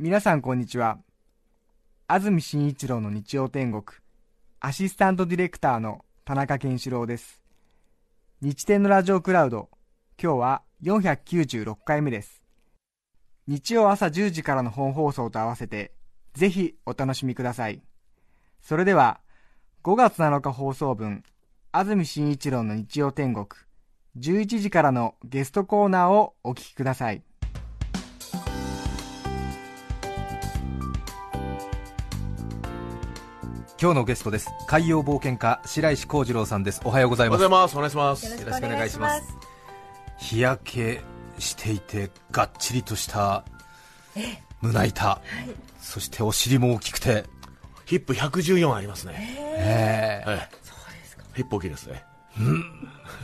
皆さんこんにちは。安住紳一郎の日曜天国、アシスタントディレクターの田中健志郎です。日天のラジオクラウド、今日は496回目です。日曜朝10時からの本放送と合わせて、ぜひお楽しみください。それでは、5月7日放送分、安住紳一郎の日曜天国、11時からのゲストコーナーをお聞きください。今日のゲストです海洋冒険家白石幸次郎さんですおはようございますおはようございます。お願いします。よろしくお願いします日焼けしていてがっちりとした胸板、そしてお尻も大きくて、ヒップ114ありますね。ええはい。ヒップ大きいですね。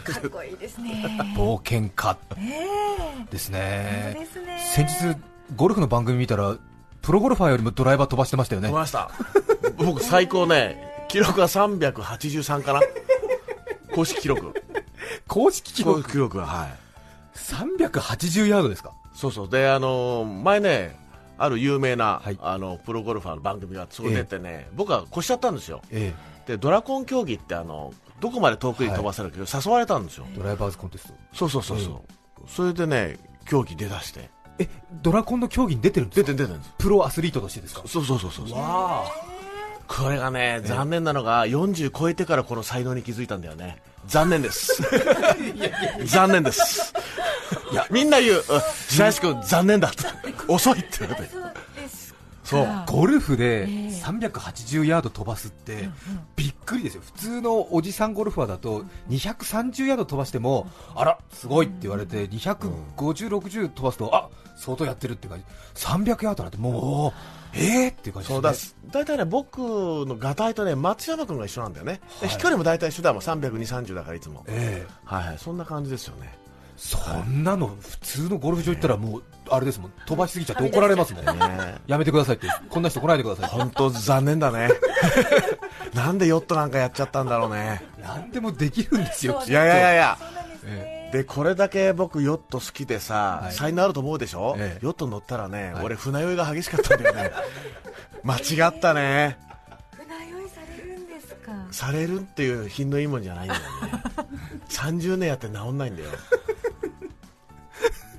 かっこいいですね。冒険家えですえねですね。先日ゴルフの番組見たらプロゴルファーよりもドライバー飛ばしてましたよね飛ばした。僕最高ね、記録は383かな。公式記録。公式記録？公式記録は、はい。380ヤードですか？そうそう。で、あのー前ね、ある有名な、はいあの、プロゴルファーの番組がそこ出てね、僕は越しちゃったんですよ。えで、ドラコン競技ってあの、どこまで遠くに飛ばせるか、誘われたんですよ。えドライバーズコンテストそうそうそうそう。それでね、競技出だして。えドラコンの競技に出てるんですか？出て出てるんです。プロアスリートとしてですか？そうそうそうそうそう。わあこれがね、残念なのが40超えてからこの才能に気づいたんだよね。残念です。残念です。いや、みんな言う、うん白石君残念だ。遅いって言われて。そう。ゴルフで380ヤード飛ばすってびっくりですよ、普通のおじさんゴルファーだと230ヤード飛ばしても、あら、すごいって言われて、250、60飛ばすと、あ相当やってるって感じ、300ヤードなんてもう、えー？っていう感じそうだ大体ね、僕のガタイとね、松山君が一緒なんだよね。で飛距離も大体一緒だもん、320、30だからいつも。ええ。はいはい、そんな感じですよね。そんなの普通のゴルフ場行ったらもう、あれですもん、飛ばしすぎちゃって怒られますもん、ね。やめてくださいって、こんな人来ないでください本当残念だね。なんでヨットなんかやっちゃったんだろうね。何でもできるんですよ、いやいやいやいや。えでこれだけ僕ヨット好きでさ、はい。才能あると思うでしょ、ええ。ヨット乗ったらね、はい。俺船酔いが激しかったんだよね。間違ったね。船酔いされるんですか？されるっていう品のいいもんじゃないんだよね。30年やって治んないんだよ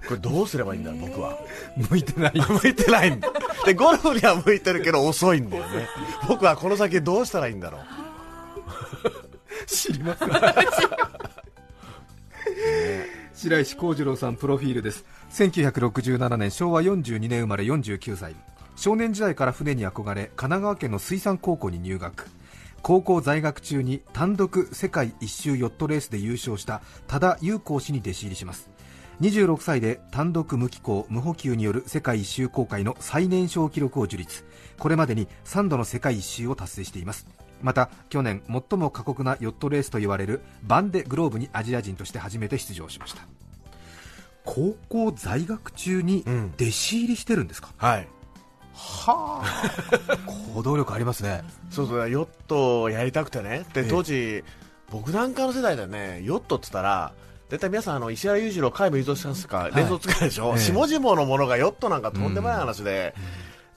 これどうすればいいんだ僕は。え向いてない、向いてない。んだでゴルフには向いてるけど遅いんだよね。僕はこの先どうしたらいいんだろう。知りません。白石幸次郎さんプロフィールです。1967年昭和42年生まれ49歳。少年時代から船に憧れ神奈川県の水産高校に入学。高校在学中に単独世界一周ヨットレースで優勝した多田裕光氏に弟子入りします26歳で単独無寄港無補給による世界一周航海の最年少記録を樹立。これまでに3度の世界一周を達成しています。また去年最も過酷なヨットレースと言われるバンデグローブにアジア人として初めて出場しました。高校在学中にうん。弟子入りしてるんですか、はい。はあ。行動力ありますね。そうそうヨットをやりたくてね。でええ。当時、僕なんかの世代でねヨットって言ったら大体皆さんあの石原裕次郎、海部雄三さんしか連想つかないでしょ、ええ。下々のものがヨットなんかとんでもない話で、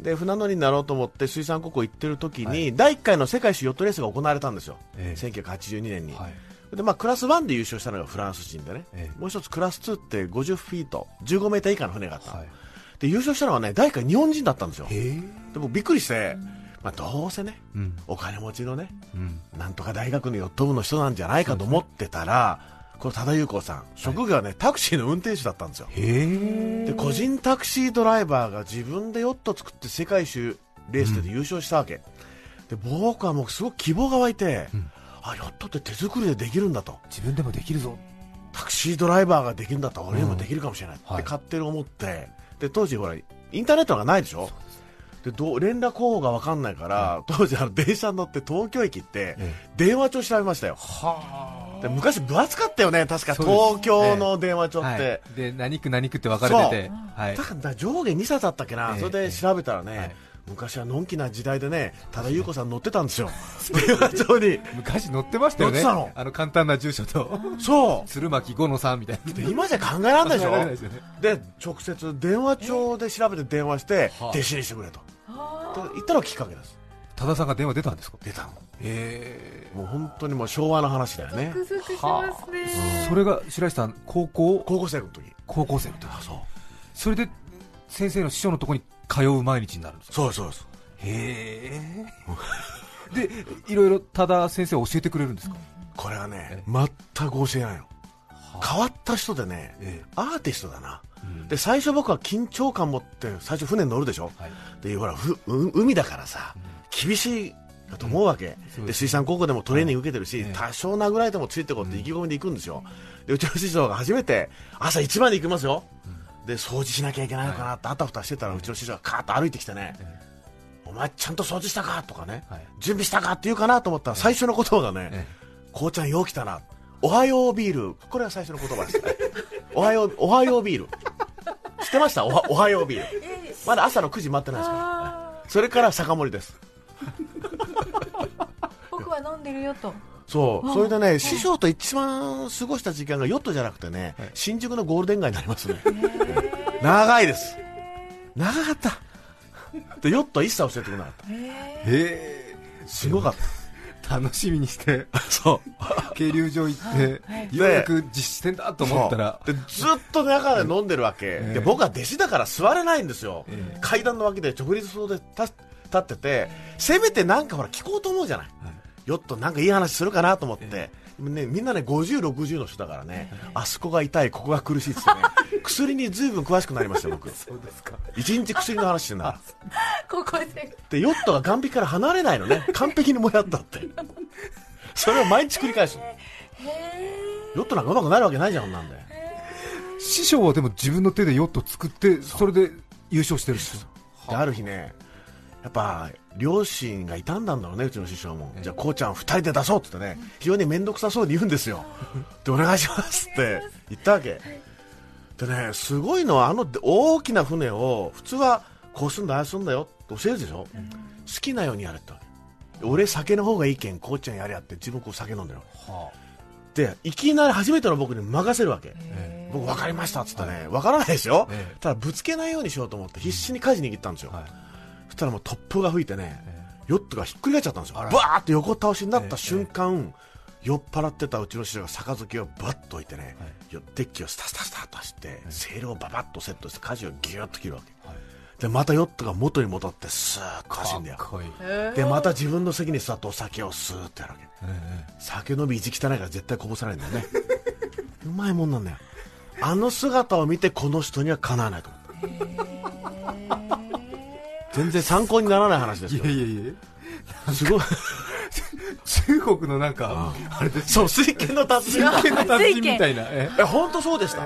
で船乗りになろうと思って水産高校行ってる時に、はい。第1回の世界一周ヨットレースが行われたんですよ、ええ。1982年に、はい。でまあ、クラス1で優勝したのがフランス人でね、ええ。もう一つクラス2って50フィート15メーター以下の船があった、はい。で優勝したのはね第1回日本人だったんですよ。へえ。で僕びっくりして、まあ、どうせねうん。お金持ちのねうん。なんとか大学のヨット部の人なんじゃないかと思ってたら、この多田裕子さん、職業はね、タクシーの運転手だったんですよ。で、個人タクシードライバーが自分でヨット作って世界一周レースで優勝したわけ。で、僕はもうすごく希望が湧いて、ん。あ、ヨットって手作りでできるんだと。自分でもできるぞ。タクシードライバーができるんだったら俺にもできるかもしれないってはい。勝手に思って、で、当時ほら、インターネットがないでしょ？でどう連絡方法が分かんないから、当時あの電車に乗って東京駅ってえ電話帳調べましたよ、はで昔分厚かったよね確か東京の電話帳って、はい、で何区何区って分かれてて、はい。だから上下2冊あったっけな、ええそれで調べたらね、はい。昔はのんきな時代でね多田裕子さん乗ってたんですよ。電話帳に。昔乗ってましたよね。の。あの簡単な住所と。そ鶴巻五のさんみたいな。今じゃ考えられないでしょ。で直接電話帳で調べて電話してはあ弟子にしてくれと。あで言ったのがきっかけです多田さんが電話出たんですか？出たの。へもう本当にもう昭和の話だよーね。それが白石さん高校？高校生の時。高校生の時。あそう。それで先生の師匠のところに通う毎日になるんですか？そうですそう。ですへえ。でいろいろ多田先生は教えてくれるんですか、これはね全く教えないの。変わった人でねえアーティストだな。うん。で最初僕は緊張感持って最初船に乗るでしょ？はい。でほらふう海だからさ厳しいだと思うわけ、そうですで水産高校でもトレーニング受けてるし、はい多少殴られてもついてこうって意気込みで行くんですよ、でうちの師匠が初めて朝一番に行きますよ、で掃除しなきゃいけないのかなってあたふたしてたらうちの師匠がカーッと歩いてきてね、お前ちゃんと掃除したか？とかね、はい。準備したか？って言うかなと思ったら最初の言葉がね、えこうちゃんよう来たな。おはようビール。これは最初の言葉です。ねおはようおはようビール。知ってました？おはおはようビール。えまだ朝の9時待ってないですから。あそれから酒盛りです。ー僕は飲んでるよと。そう、あそれでね、師匠と一番過ごした時間がヨットじゃなくてね、はい。新宿のゴールデン街になりますね。長いです。長かった。で、ヨットは一切教えてくれなかっへへえた。すごかっ楽しみにして。た。そう。渓流場行って、はい。ようやく実施戦だと思ったら。でずっと中で飲んでるわけ、えで僕は弟子だから座れないんですよ、ええ。階段の脇で直立そうで立立っててせめてなんかほら聞こうと思うじゃない、ヨットなんかいい話するかなと思って、ね、みんなね5060の人だからね、あそこが痛いここが苦しいってね 薬にずいぶん詳しくなりましたよ僕。そうですか。一日薬の話してんだからここで。でヨットが岸壁から離れないのね。完璧にもやったって。それを毎日繰り返すの。ヨットなんかうまくなるわけないじゃんこんなんで。師匠はでも自分の手でヨット作ってそれで優勝してるんですよ。である日ねやっぱ両親が傷んだんだろうねうちの師匠も、じゃあこうちゃん2人で出そうって言ってね非常に面倒くさそうに言うんですよで お願いしますって言ったわけ。でねすごいのはあの大きな船を普通はこうすんだああすんだよって教えるでしょ、好きなようにやれってわけ俺酒の方がいいけんこうちゃんやれやって自分こう酒飲んでるはでいきなり初めての僕に任せるわけ、え僕分かりましたっつってね分からないでしょ、ええ。ただぶつけないようにしようと思って必死に舵握ったんですよ、はい。そしたらもう突風が吹いてね、ヨットがひっくり返っちゃったんですよ。バーって横倒しになった瞬間、酔っ払ってたうちの師匠が杯をバッと置いてね、よデッキをスタスタスタっと走って、セールをババッとセットして舵をギューッと切るわけ、はい。でまたヨットが元に戻ってスーッと走るんだよ。でまた自分の席に座ってお酒をスーッとやるわけ。え酒飲み意地汚いから絶対こぼさないんだよね。うまいもんなんだよ。あの姿を見てこの人にはかなわないと思った全然参考にならない話ですよ。えいやいやいや。すごい。中国のなんかあれですそう水拳の達人。真剣な達人みたいな。え？え本当そうでした？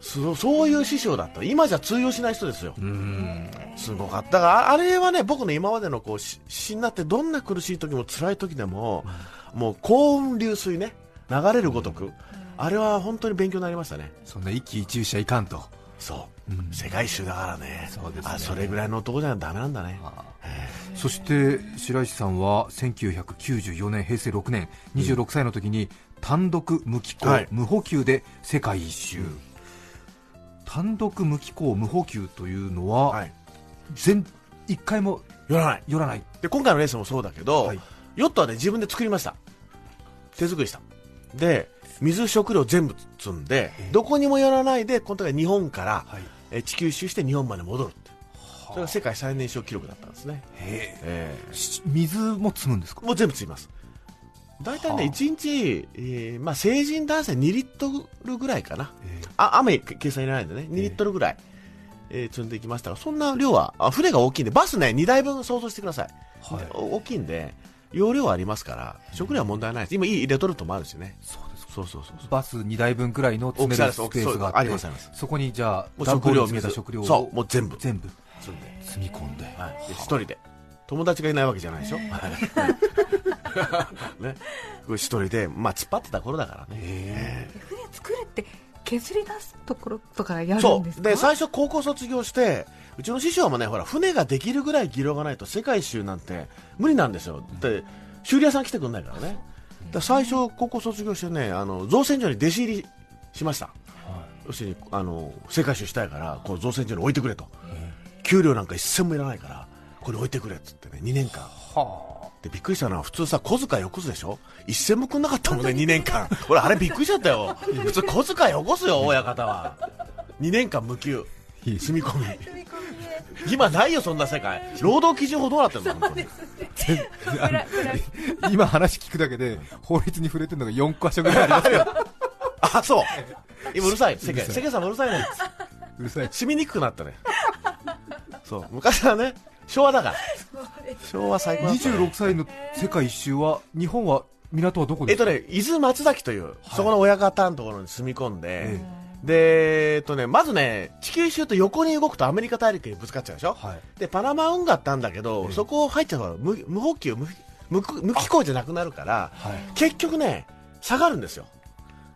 そうそういう師匠だった。今じゃ通用しない人ですよ。うん。すごかった。があれはね僕の今までのこうし死になってどんな苦しい時も辛い時でも、もう幸運流水ね。流れるごとく、あれは本当に勉強になりましたね。そんな一喜一憂しちゃいかんとそう、うん。世界一周だからね。そうですね。あそれぐらいの男じゃダメなんだね。そして白石さんは1994年平成6年26歳の時に単独無機構、はい。無補給で世界一周、単独無機構無補給というのは、はい。全一回も寄らない。寄らない。で今回のレースもそうだけど、はい。ヨットはね自分で作りました。手作りした。で水食料全部積んでどこにも寄らないでこの時は日本から、はい。え地球一周して日本まで戻るってそれが世界最年少記録だったんですね、へえ。えし水も積むんですか？えもう全部積みます。大体ね、はあ。1日、えーまあ、成人男性2リットルぐらいかな。ええ。あ雨計算入れないんでね。2リットルぐらい、えー積んでいきましたがそんな量はあ船が大きいんでバスね2台分想像してください、はい。お大きいんで容量はありますから食料は問題ないです。今いいレトルトもあるしね。そうですそうそうそうそう。バス2台分くらいの詰めるスペースがあってあります。そこにじゃあもう段ボールに詰め水た食料をそうもう全部。全部。積んで積み込んで、はい、で一人で。友達がいないわけじゃないでしょ、はい。ね、一人で、まあ、突っ張ってた頃だからね、へ船作るって削り出すところとかやるそんですか？う。で最初高校卒業してうちの師匠もねほら船ができるぐらい技量がないと世界一周なんて無理なんですよ。で修理屋さん来てくんないからねだ最初高校卒業してねあの造船所に弟子入りしました、要するにあの世界一周したいからこう造船所に置いてくれと、給料なんか一銭もいらないからこれ置いてくれっつってね2年間。でびっくりしたのは普通さ小遣いよこすでしょ？一銭もくんなかったもんね2年間。俺あれびっくりしちゃったよ。普通小遣いよこすよ親方は。2年間無給住み込み。踏み込みで今ないよそんな世界。労働基準法どうなってんの本当に。プラプラ今話聞くだけで法律に触れてるのが4箇所ぐらいありますよ あそう。今うるさい。世界世界さんもうるさいね。うるさい。染みにくくなったね。そう。昔はね昭和だから。昭和最高だったね。26歳の世界一周は日本は港はどこですか？えっとね、伊豆松崎という、そこの親方のところに住み込んで、で、えっとね、まずね、地球一周と横に動くとアメリカ大陸にぶつかっちゃうでしょ、はい。で、パナマ運河ってあるんだけど、そこを入っちゃうと無無補給無、無無機構じゃなくなるから、はい。結局ね、下がるんですよ。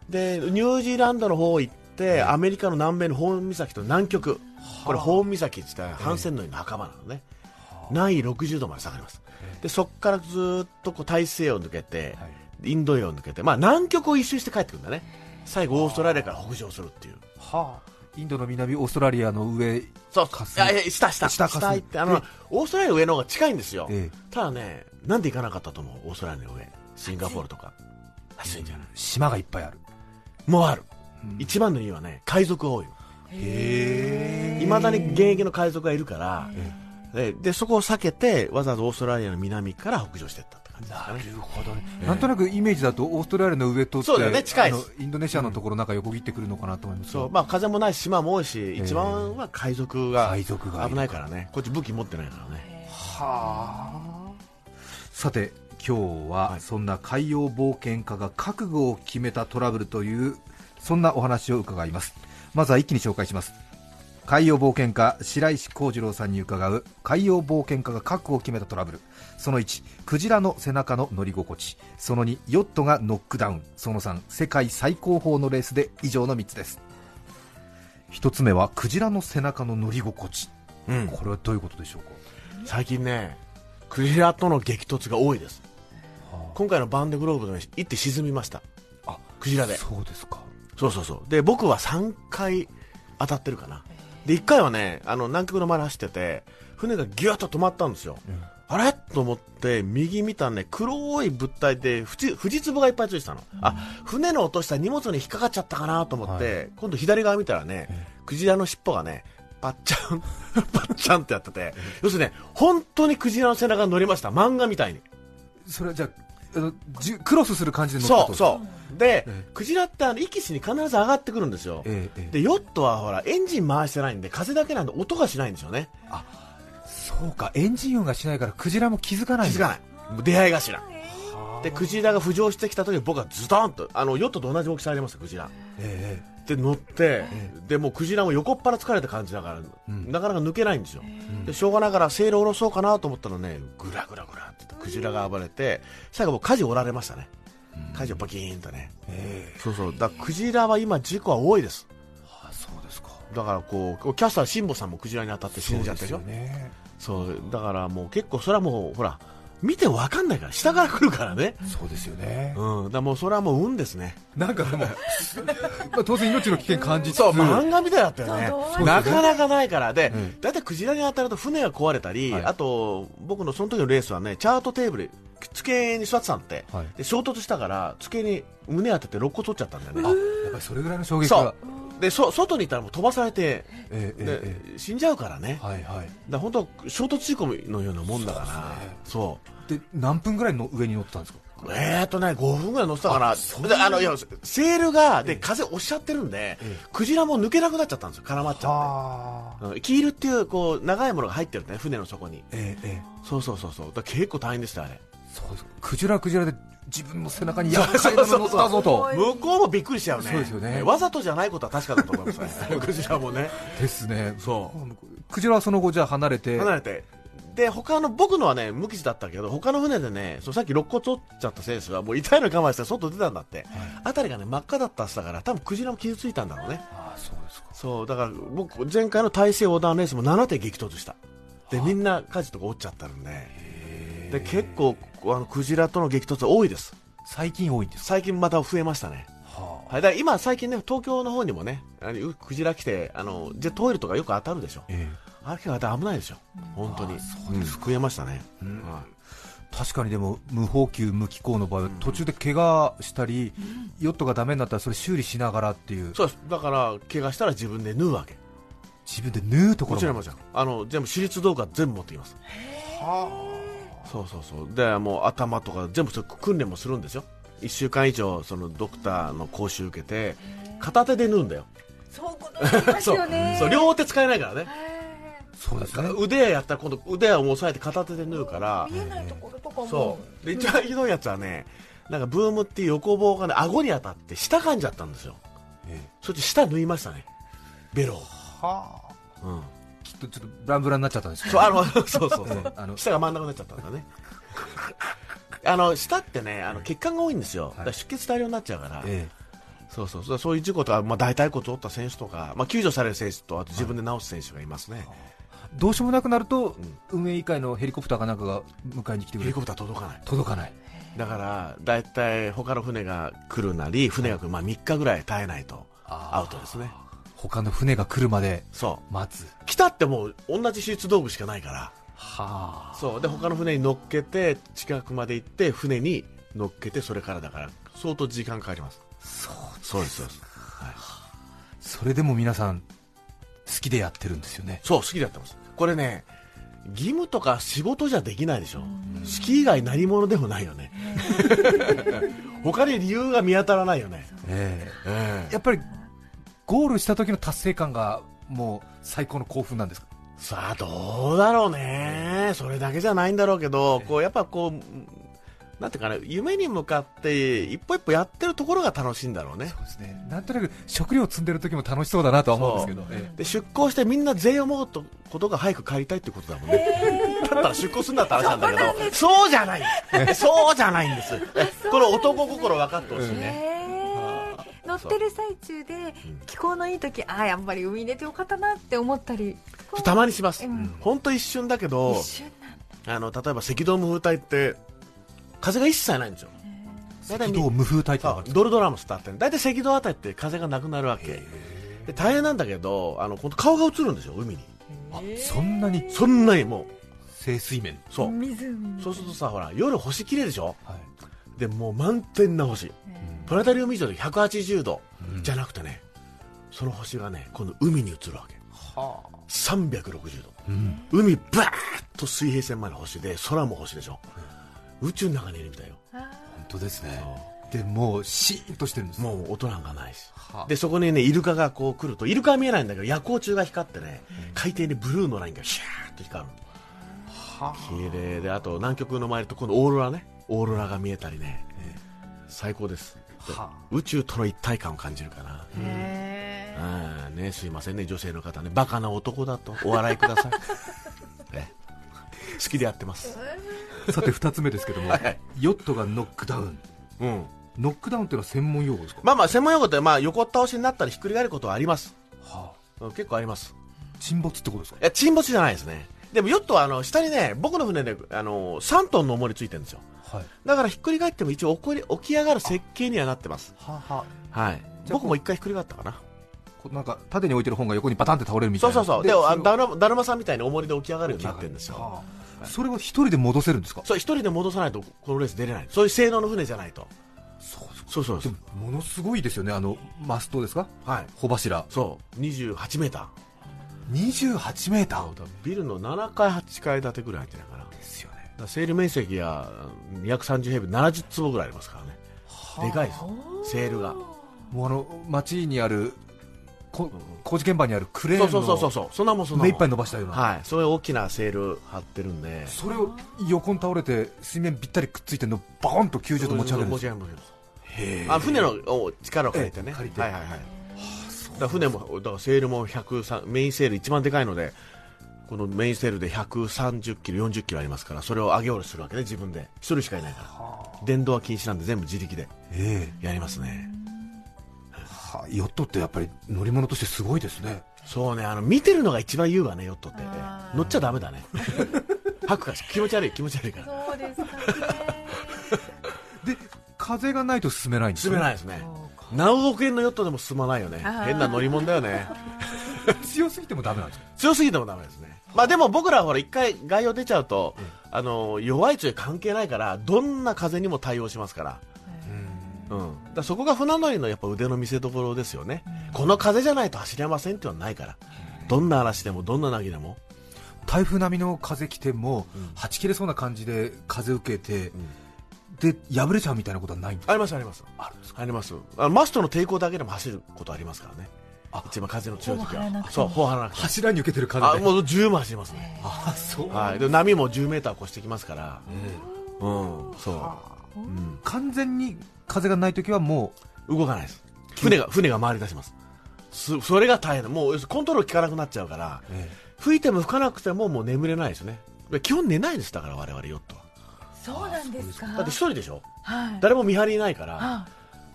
で、ニュージーランドの方行って、アメリカの南米のホーン岬と南極、これホーン岬って言ったら反戦のの仲間なのね。南緯60度まで下がります。で、そこからずっとこう大西洋を抜けて、インド洋を抜けて、まあ南極を一周して帰ってくるんだね。最後オーストラリアから北上するっていう。はあ。インドの南オーストラリアの上そう。かすいやいや下下。下かす行ってあのオーストラリアの上の方が近いんですよ、えただねなんで行かなかったと思う？オーストラリアの上。シンガポールとか。暑いんじゃない？島がいっぱいある。もうある、一番の理由はね海賊が多いへいまだに現役の海賊がいるから、ででそこを避けてわざわざオーストラリアの南から北上していったなるほどね、なんとなくイメージだとオーストラリアの上とそうだよね近いあのインドネシアのところなんか横切ってくるのかなと思います。そうまあ風もないし島も多いし、一番は海賊が海賊がいる。危ないからね。こっち武器持ってないからね。はあ。さて今日ははい。そんな海洋冒険家が覚悟を決めたトラブルというそんなお話を伺いますまずは一気に紹介します海洋冒険家白石幸次郎さんに伺う海洋冒険家が覚悟を決めたトラブル。その1クジラの背中の乗り心地。その2ヨットがノックダウン。その3世界最高峰のレースで以上の3つです。1つ目はクジラの背中の乗り心地。うん。これはどういうことでしょうか？最近ねクジラとの激突が多いです。今回のバンデグローブで行って沈みました。あクジラで。そうですか。そうそうそう。で僕は3回当たってるかなで1回はねあの南極の周り走ってて船がギュッと止まったんですよ、あれ？と思って右見たらね黒い物体でフジフジツボがいっぱいついてたの、あ船の落とした荷物に引っかかっちゃったかなと思って、今度左側見たらね、クジラの尻尾がねパッチャン パッチャンってやってて。要するにね本当にクジラの背中に乗りました。漫画みたいに。それはじゃあクロスする感じで乗ったそううそう。で、えクジラってあの息しに必ず上がってくるんですよ、ええええ。でヨットはほらエンジン回してないんで風だけなんで音がしないんですよね。そうか。エンジン音がしないからクジラも気づかない気づかない。出会い頭。でクジラが浮上してきた時僕はズドンとあのヨットと同じ大きさありますよクジラ。えで乗って、でもうクジラも横っ腹疲れた感じだから、ん。なかなか抜けないんですよ、でしょうがながらセール下ろそうかなと思ったらねグラグラグラってクジラが暴れて最後僕舵折られましたね。舵をバキーンとね、ええそうそう。だクジラは今事故は多いです。あそうですか。だからこうキャスター辛坊さんもクジラに当たって死んじゃったでしょそうですよね。そうだからもう結構それはもうほら見てわかんないから下から来るからね。そうですよね。うん。だもうそれはもう運ですね。なんかでもまあ当然命の危険感じつつ。そう漫画みたいだったよね。そうなかなかないから。で、うん。だいたいクジラに当たると船が壊れたり、はい。あと僕のその時のレースはねチャートテーブル机に座ってたんって、はい。で衝突したから机に胸当てて肋骨取っちゃったんだよあねやっぱりそれぐらいの衝撃そう。がでそ外にいたらもう飛ばされて、ええでええ。死んじゃうからね、ええはいはい。だ本当衝突事故のようなもんだから。そうで何分ぐらいの上に乗ってたんですか？えーとね、5分ぐらい乗ってたかな、であのいやセールがで風押しちゃってるんで、クジラも抜けなくなっちゃったんですよ、絡まっちゃあって、うんキールっていうこう長いものが入ってるね、船の底に、ええええ。そうそうそうそう、だ結構大変でした、あれ、そうです。かクジラはクジラで自分の背中に厄介なの乗ったぞと。向こうもびっくりしちゃうね、そうですよね。えわざとじゃないことは確かだと思いますね、クジラもね、ですねそクジラはその後じゃあ離れて。う、離れて、で他の僕のはね無傷だったけど他の船でねそうさっき肋骨折っちゃった選手はもう痛いのに我慢して外出たんだって、あたりがね真っ赤だったっつったから多分クジラも傷ついたんだろうね。ああそうですか。そうだから僕前回の大西横断レースも7点激突した。でみんな舵とか折っちゃったんで。で結構あのクジラとの激突多いです。最近多いんですか？最近また増えましたね。ははい、だから今、最近ね、東京の方にもね、あのクジラ来て、あのジェットオイルとかよく当たるでしょ。えあ危ないですよ。本当に。あうん増えましたね。んはい確かにでも無法給無機構の場合は途中で怪我したり、ヨットがダメになったらそれ修理しながらっていうそうです。だから、怪我したら自分で縫うわけ。自分で縫うところまもちろんもちろん。あの、全部私立動画全部持ってきます。そうそうそう。で、もう頭とか全部それ訓練もするんですよ。1週間以上、そのドクターの講習受けて、片手で縫うんだよ。そういうことありますよね そう、両手使えないからね。へそうですね。腕ややったら今度腕を押さえて片手で縫うから。ー、見えないところとかも。そう。で一番ひどいやつはねなんかブームっていう横棒がね顎に当たって舌噛んじゃったんですよ。えそれで舌縫いましたね。ベロを、はあ。うん、きっとちょっとブランブランになっちゃったんですそうあの そうそうそう、ええあの 舌が真ん中になっちゃったんだね。あの舌ってねあの血管が多いんですよ、い。だから出血大量になっちゃうから、えそうそう。そうそういう事故とか、まあ、大腿骨折った選手とか、まあ、救助される選手とあと自分で治す選手がいますね、えどうしようもなくなると、運営委員会のヘリコプターかなんかが迎えに来てくれる。ヘリコプター届かない。届かない。だから大体他の船が来るなり船が来る、まあ、3日ぐらい耐えないと。アウトですね。他の船が来るまでそう。待つ。来たってもう同じ手術道具しかないから。はあ。そう。で他の船に乗っけて近くまで行って船に乗っけてそれからだから相当時間かかります。そうそうですそうです、はい、それでも皆さん好きでやってるんですよね。そう好きでやってますこれね義務とか仕事じゃできないでしょ。好き以外何者でもないよね。他に理由が見当たらないよね、ええ。えやっぱりゴールした時の達成感がもう最高の興奮なんですか？さあどうだろうね。それだけじゃないんだろうけどこうやっぱこうなんていうかな夢に向かって一歩一歩やってるところが楽しいんだろうね。そうですね。なんとなく食料積んでる時も楽しそうだなとは思うんですけど、えで出航してみんな全員思うことが早く帰りたいってことだもんね、だったら出航するんだって話なんだけどそうじゃない。そうじゃないんです。えこれ男心分かってほしいね、乗ってる最中で気候のいい時ああやっぱり海に出てよかったなって思ったりたまにします、うん。本当一瞬だけど一瞬なんだ。あの例えば赤道無風帯って風が一切ないんですよ。大体赤道無風帯ってそうのがあるんですドルドラムスってあって大体赤道あたりって風がなくなるわけ。で大変なんだけどあの顔が映るんですよ海に。あそんなに？そんなにもう。清水面？そう。湖そうするとさほら夜星綺麗でしょ？はい。でもう満天な星。プラネタリウム以上で180度うん。じゃなくてね、その星がね今度海に映るわけ。はあ。360度うん。海バーッと水平線まで星で空も星でしょ、宇宙の中にいるみたいよ。あ本当ですね。でもうシーンとしてるんです。もう音なんかないし。はあ。でそこにねイルカがこう来るとイルカは見えないんだけど夜光虫が光ってね海底にブルーのラインがシャーッと光るは綺麗であと南極の周りと今度オーロラね。オーロラが見えたりね。最高です。は宇宙との一体感を感じるかな。あー。ねすいませんね女性の方ね。バカな男だとお笑いください。え好きでやってます。あ さて2つ目ですけどもはいはい。ヨットがノックダウン。うん。ノックダウンっていうのは専門用語ですか？まあまあ専門用語ってまあ横倒しになったりひっくり返ることはあります。はうん結構あります。あ沈没ってことですか？いや沈没じゃないですね。でもヨットはあの下にね僕の船であの3トンの重りついてるんですよ。はい。だからひっくり返っても一応起こり起き上がる設計にはなってます。はあはあ。はい。僕も一回ひっくり返ったかな。なんか縦に置いてる本が横にバタンって倒れるみたいうな。そそうそう。でそれをあだるだるまさんみたいに重りで起き上がるようになってるんですよ。はあそれは一人で戻せるんですか？そう一人で戻さないとこのレース出れない。そういう性能の船じゃないと。そうそうそうそう。でもものすごいですよね。あのマストですか？はい。帆柱。そう。28メーター。28メーター。ビルの7階8階建てぐらい入ってないかな。ですよね。らセール面積や230平米70坪ぐらいありますからね。でかいです。セールが。もうあの街にあるこ工事現場にあるクレーンのそうそうそうそう。そうそんなもんそんな目いっぱい伸ばしたような、はい。そういう大きなセール張ってるんで。それを横に倒れて水面ぴったりくっついてるのをバコンと90度持ち上げるんですへあ船のお力を借りてね、ええ借りて。はいはいはい。だ船もだからセールも103メインセール一番でかいのでこのメインセールで130キロ40キロありますからそれを上げ下ろしするわけね自分で。1人しかいないから。電動は禁止なんで全部自力で。え。やりますねえはヨットってやっぱり乗り物としてすごいですね。そうねあの見てるのが一番言うわねヨットって。あー乗っちゃダメだね。吐くから気持ち悪い気持ち悪いから。そうですかね。で風がないと進めないんですい進めないですね。何億円のヨットでも進まないよね。変な乗り物だよね。強すぎてもダメなんですか？強すぎてもダメですね。まあでも僕らはほら一回概要出ちゃうと、あの弱い強い関係ないからどんな風にも対応しますからうん、だそこが船乗りのやっぱ腕の見せ所ですよね、この風じゃないと走れませんっていうのはないから、どんな嵐でもどんな凪でも、台風並みの風来ても、はち切れそうな感じで風受けて、で破れちゃうみたいなことはないんですか？ありますあります。あるんですあります。あのマストの抵抗だけでも走ることありますからね。一番風の強い時は。そう頬張らなくても。柱に受けてる風で。あもう十分走りますねあそうはい。で波も10メーター越してきますから。うん。そ完全に風がないときはもう動かないです。船が船が回り出します。すそれが大変だ。もうコントロール効かなくなっちゃうからう、え。吹いても吹かなくてももう眠れないですね。基本寝ないですだから我々ヨットは。そうなんですか。だって一人でしょ？はい。誰も見張りいないからあ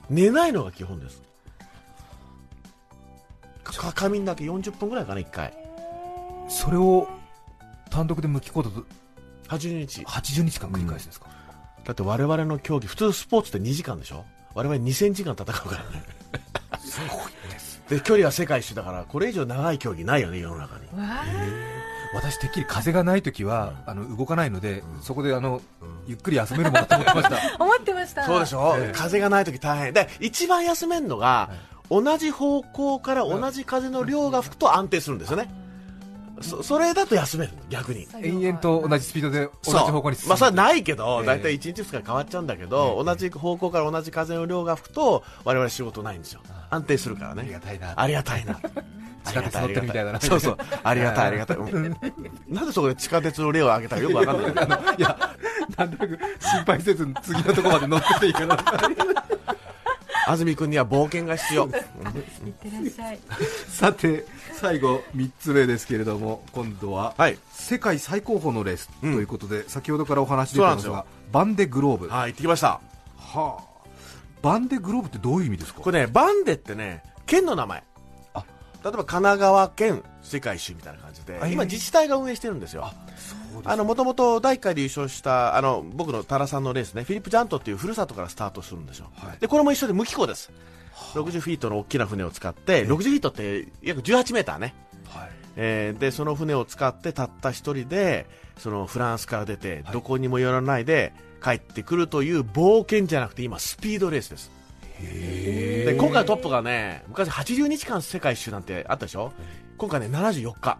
寝ないのが基本です。か仮眠だけ40分ぐらいかな1回。え。それを単独で向きコードと80日。80日間繰り返すんですか、だって我々の競技普通スポーツって2時間でしょ？我々2000時間戦うからね。すごいですで距離は世界一周だからこれ以上長い競技ないよね世の中に。私てっきり風がないときは、あの動かないので、そこであの、ゆっくり休めるものと思ってました。思ってました。そうでしょ、ええ。風がない時大変。で一番休めるのが、同じ方向から同じ風の量が吹くと安定するんですよね、そそれだと休めるの逆に。延々と同じスピードで同じ方向に進む。まあそれはないけど、ええ。大体1日2日変わっちゃうんだけど、同じ方向から同じ風の量が吹くと我々仕事ないんですよ。安定するからね。ありがたいな。ありがたいな。地下鉄乗ってるみたいだな。そうそう。ありがたいありがたい、う んなんでそこで地下鉄の例を挙げたかよくわかんない。けどいやなんとなく心配せず次のところまで乗ってていいかな安住君には冒険が必要。いってらっしゃい。さて最後3つ目ですけれども今度ははい。世界最高峰のレースということで、先ほどからお話出てますがバンデグローブ。ははい行ってきました。あ。バンデグローブってどういう意味ですか？これねバンデってね県の名前。あ。例えば神奈川県世界一周みたいな感じであ今自治体が運営してるんですよ。そうあのもともと第1回で優勝したあの僕の多良さんのレースねフィリップ・ジャントっていうふるさとからスタートするんですよ、はい。でこれも一緒で無機構です60フィートの大きな船を使って60フィートって約18メーターね、はい。えーでその船を使ってたった一人でそのフランスから出てどこにも寄らないで帰ってくるという冒険じゃなくて今スピードレースです。で今回トップがね昔80日間世界一周なんてあったでしょ？今回ね74日。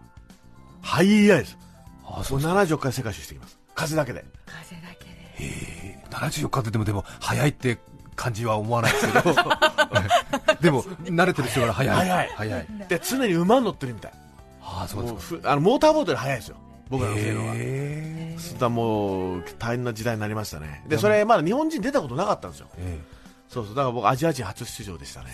早いです。あもう74日で世界一周してきます。風だけで。風だけで。74日ってでもでも早いって感じは思わないですけど。でも慣れてる人から早い。早い。早い。で常に馬に乗ってるみたい。ああそうですあのモーターボートより速いですよ。僕らの船のは。へそんなもう大変な時代になりましたね。でそれまだ日本人出たことなかったんですよ。えそうそう。だから僕アジア人初出場でしたね。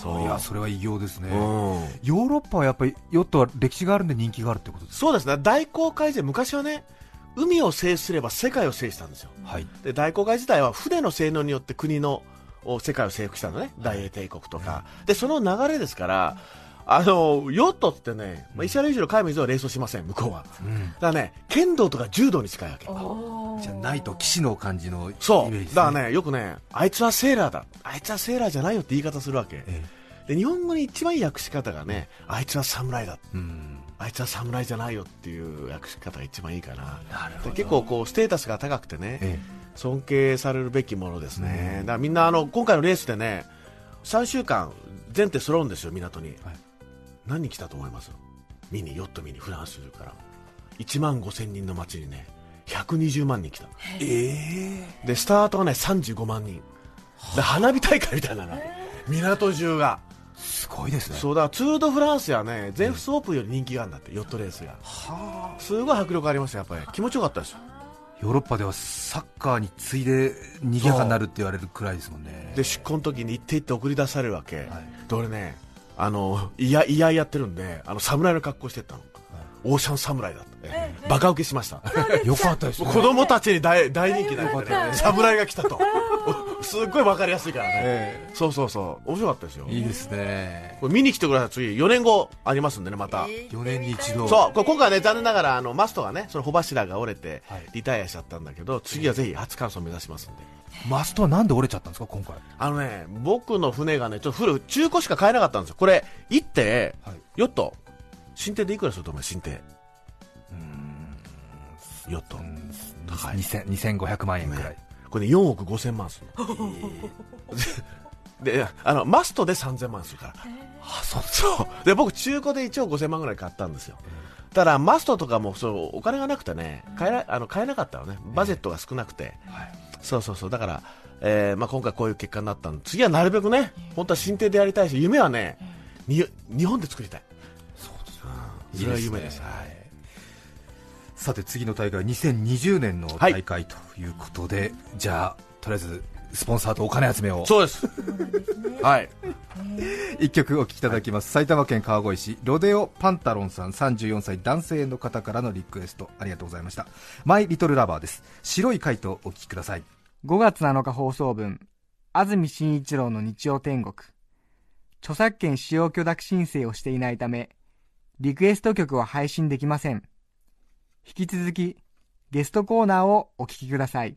そういやそれは偉業ですね。うん。ヨーロッパはやっぱりヨットは歴史があるんで人気があるってことですそうですね。大航海時代昔はね海を制すれば世界を制したんですよ。はい。で大航海時代は船の性能によって国のお世界を征服したのね、大英帝国とか、でその流れですから、あのヨットってね、まあ、石原裕次郎、海明はレースをしません、向こうは。うん。だからね、剣道とか柔道に近いわけ。じゃないと騎士の感じのイそう、メージですだからね、よくね、あいつはセーラーだ、あいつはセーラーじゃないよって言い方するわけ。えで日本語に一番いい訳し方がね、あいつは侍だ、えうんあいつは侍じゃないよっていう訳し方が一番いいかな。なるほど。で結構こうステータスが高くてね、え尊敬されるべきものですね、だからみんなあの今回のレースでね3週間全手揃うんですよ港に、はい。何人来たと思います？見にヨット見にフランスから。1万5000人の街にね120万人来た。ええ。でスタートがね35万人。で花火大会みたいなの港中がすごいですね。そうだツール・ド・フランスやね全仏オープンより人気があるんだってヨットレースが。すごい迫力ありましたやっぱり。気持ちよかったですよ。ヨーロッパではサッカーに次いで賑やかになるって言われるくらいですもんね。で出航の時に行って行って送り出されるわけ、はい。で俺ねあのいやいややってるんであの侍の格好してったの、オーシャン侍だって、ええバカ受けしました。よかったですね。子供たちに大大人気だ侍が来たとすっごい分かりやすいからね、えそうそうそう。面白かったですよ。えいいですね。これ見に来てください。次4年後ありますんでねまた、4年に一度。そうこれ今回はね残念ながらあのマストがねその帆柱が折れてはい。リタイアしちゃったんだけど次はぜひ初完走目指しますんで。マストはなんで折れちゃったんですか今回。あのね僕の船がねちょっと古い中古しか買えなかったんですよ。これ行って、はい。ヨット。新艇でいくらすると思う？新艇。ヨット。高い。2000 2500万円くらい、これね4億5000万するの。であのマストで3000万するから。あそうそう。で僕中古で1億5000万ぐらい買ったんですよ。ただマストとかもそうお金がなくてね買えなあの買えなかったのね。バジェットが少なくて、はい。そうそうそう。だから、えーまあ、今回こういう結果になったんで次はなるべくね本当は新艇でやりたいし夢はねに日本で作りたい。それは夢です。はいさて次の大会2020年の大会ということで、じゃあとりあえずスポンサーとお金集めを。そうです。はい。一曲お聴きいただきます。埼玉県川越市ロデオパンタロンさん34歳男性の方からのリクエスト。ありがとうございました。マイリトルラバーです。白い回答お聴きください。5月7日放送分。安住紳一郎の日曜天国。著作権使用許諾申請をしていないためリクエスト曲は配信できません引き続きゲストコーナーをお聞きください。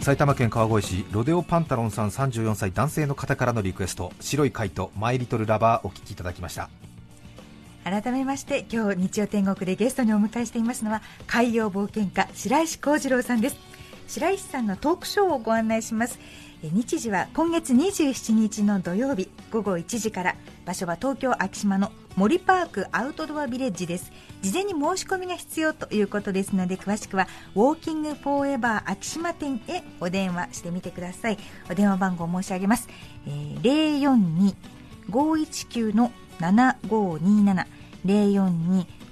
埼玉県川越市ロデオパンタロンさん34歳男性の方からのリクエスト。白い回答マイリトルラバーお聴きいただきました。改めまして今日日曜天国でゲストにお迎えしていますのは海洋冒険家白石幸次郎さんです。白石さんのトークショーをご案内します。え日時は今月27日の土曜日午後1時から場所は東京昭島の森パークアウトドアビレッジです。事前に申し込みが必要ということですので詳しくはウォーキングフォーエバー昭島店へお電話してみてください。お電話番号申し上げます、えー、042-519-7527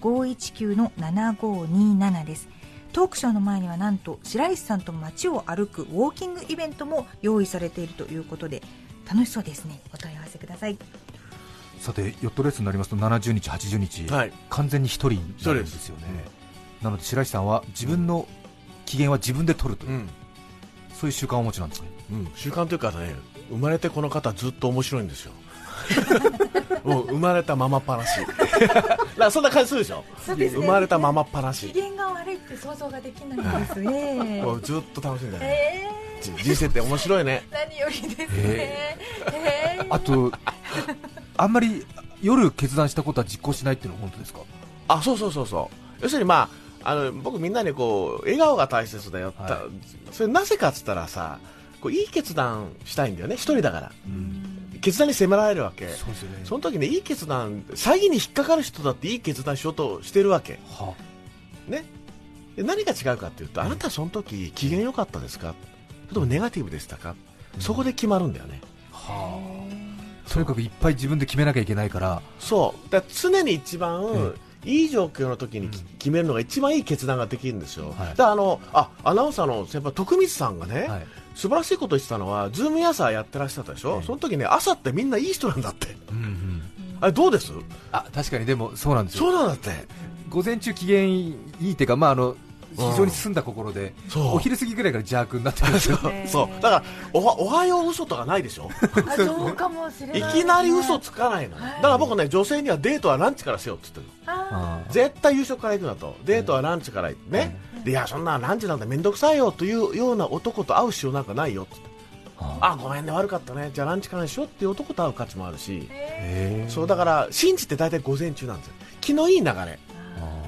042-519-7527です。トークショーの前にはなんと白石さんと街を歩くウォーキングイベントも用意されているということで楽しそうですね。お問い合わせください。さてヨットレースになりますと70日80日、はい。完全に一人になるんですよね。なので白石さんは自分の機嫌は自分で取るという、うん、そういう習慣をお持ちなんですねうん、習慣というかね生まれてこの方ずっと面白いんですよ。もう生まれたままっぱなし。だからそんな感じするでしょ？そうですね。生まれたままっぱなし。機嫌が悪いって想像ができないですね。もうずっと楽しんでる、え。じ人生って面白いね。ー、何よりですね。え。え。ーあとあんまり夜決断したことは実行しないっていうのは本当ですか？あそうそうそうそう。要するにまああの僕みんなにこう笑顔が大切だよって、はい。それなぜかっつったらさこういい決断したいんだよね。一人だから。決断に責められるわけ。そうですよね。その時ねいい決断詐欺に引っかかる人だっていい決断しようとしてるわけ。はね。で何が違うかっていうと、あなたその時機嫌良かったですか？それともネガティブでしたか、そこで決まるんだよね。はあとにかくいっぱい自分で決めなきゃいけないから。そう。だ常に一番、えいい状況の時にき決めるのが一番いい決断ができるんですよ、はい。だあのあアナウンサーの先輩徳光さんがね、はい。素晴らしいこと言ってたのはズーム朝やってらっしゃったでしょ、ええ。その時ね朝ってみんないい人なんだって。うんうん。あれどうです？あ確かに。でもそうなんですよ。そうなんだって。午前中機嫌いいっていうか、まあ、あの非常に澄んだ心で、そう。お昼過ぎぐらいから邪悪になってる。んですよそう。そうだからおはおはよう嘘とかないでしょ？あそうかもしれないいきなり嘘つかないの、はい。だから僕ね女性にはデートはランチからせよって言ってる絶対夕食から行くなと。デートはランチから行ってね、でいやそんなランチなんて面倒くさいよというような男と会う必要なんかないよって言ってあごめんね悪かったね。じゃあランチからにしようっていう男と会う価値もあるし、そうだから信じて大体午前中なんですよ。気のいい流れ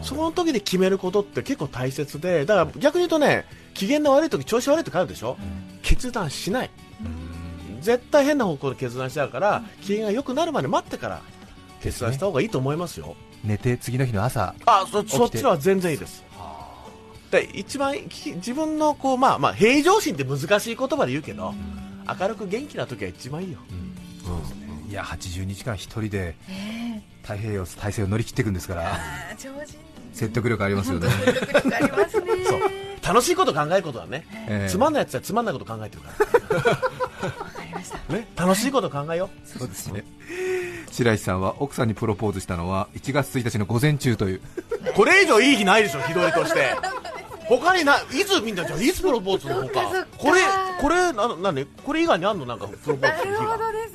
その時で決めることって結構大切でだから逆に言うとね機嫌の悪い時調子悪い時あるでしょ、決断しない。絶対変な方向で決断しちゃうから、機嫌が良くなるまで待ってから決断した方がいいと思いますよ。寝て次の日の朝。あそそっちのは全然いいです。で一番き自分のこう、まあまあ、平常心って難しい言葉で言うけど、明るく元気な時が一番いいよ、いや80日間一人で太平洋大西洋乗り切っていくんですから。説得力ありますよね、迫力ありますね。そう。楽しいこと考えることはね、ええ。つまんないやつはつまんないこと考えてるから。わかりまました。ね、楽しいこと考えよそうですね。白石さんは奥さんにプロポーズしたのは1月1日の午前中という。うこれ以上いい日ないでしょ日取りとして。他にないつみんなじゃあいつプロポーズのほかこれこれななにこれ以外にあんの？なんかプロポーズする日が。どで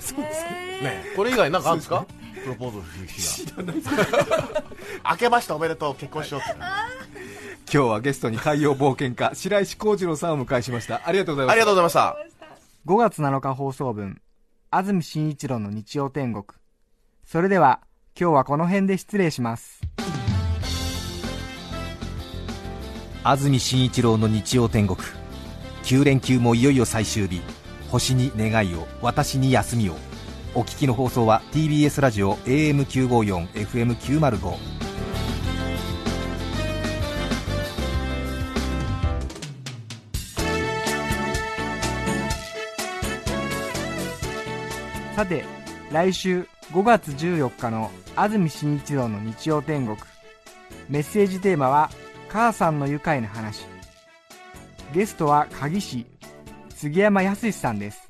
すね。ね。ねこれ以外なんかあるんですかプロポーズする日が。明けましておめでとう結婚しようって。今日はゲストに海洋冒険家白石浩二郎さんをお迎えしました。ありがとうございまありすがとうございました。5月7日放送分安住紳一郎の日曜天国。それでは今日はこの辺で失礼します。安住紳一郎の日曜天国。9連休もいよいよ最終日。星に願いを私に休みをお聞きの放送は TBS ラジオ AM954 FM905 さて来週5月14日の安住紳一郎の日曜天国。メッセージテーマは「母さんの愉快な話」ゲストは鍵師杉山康さんです。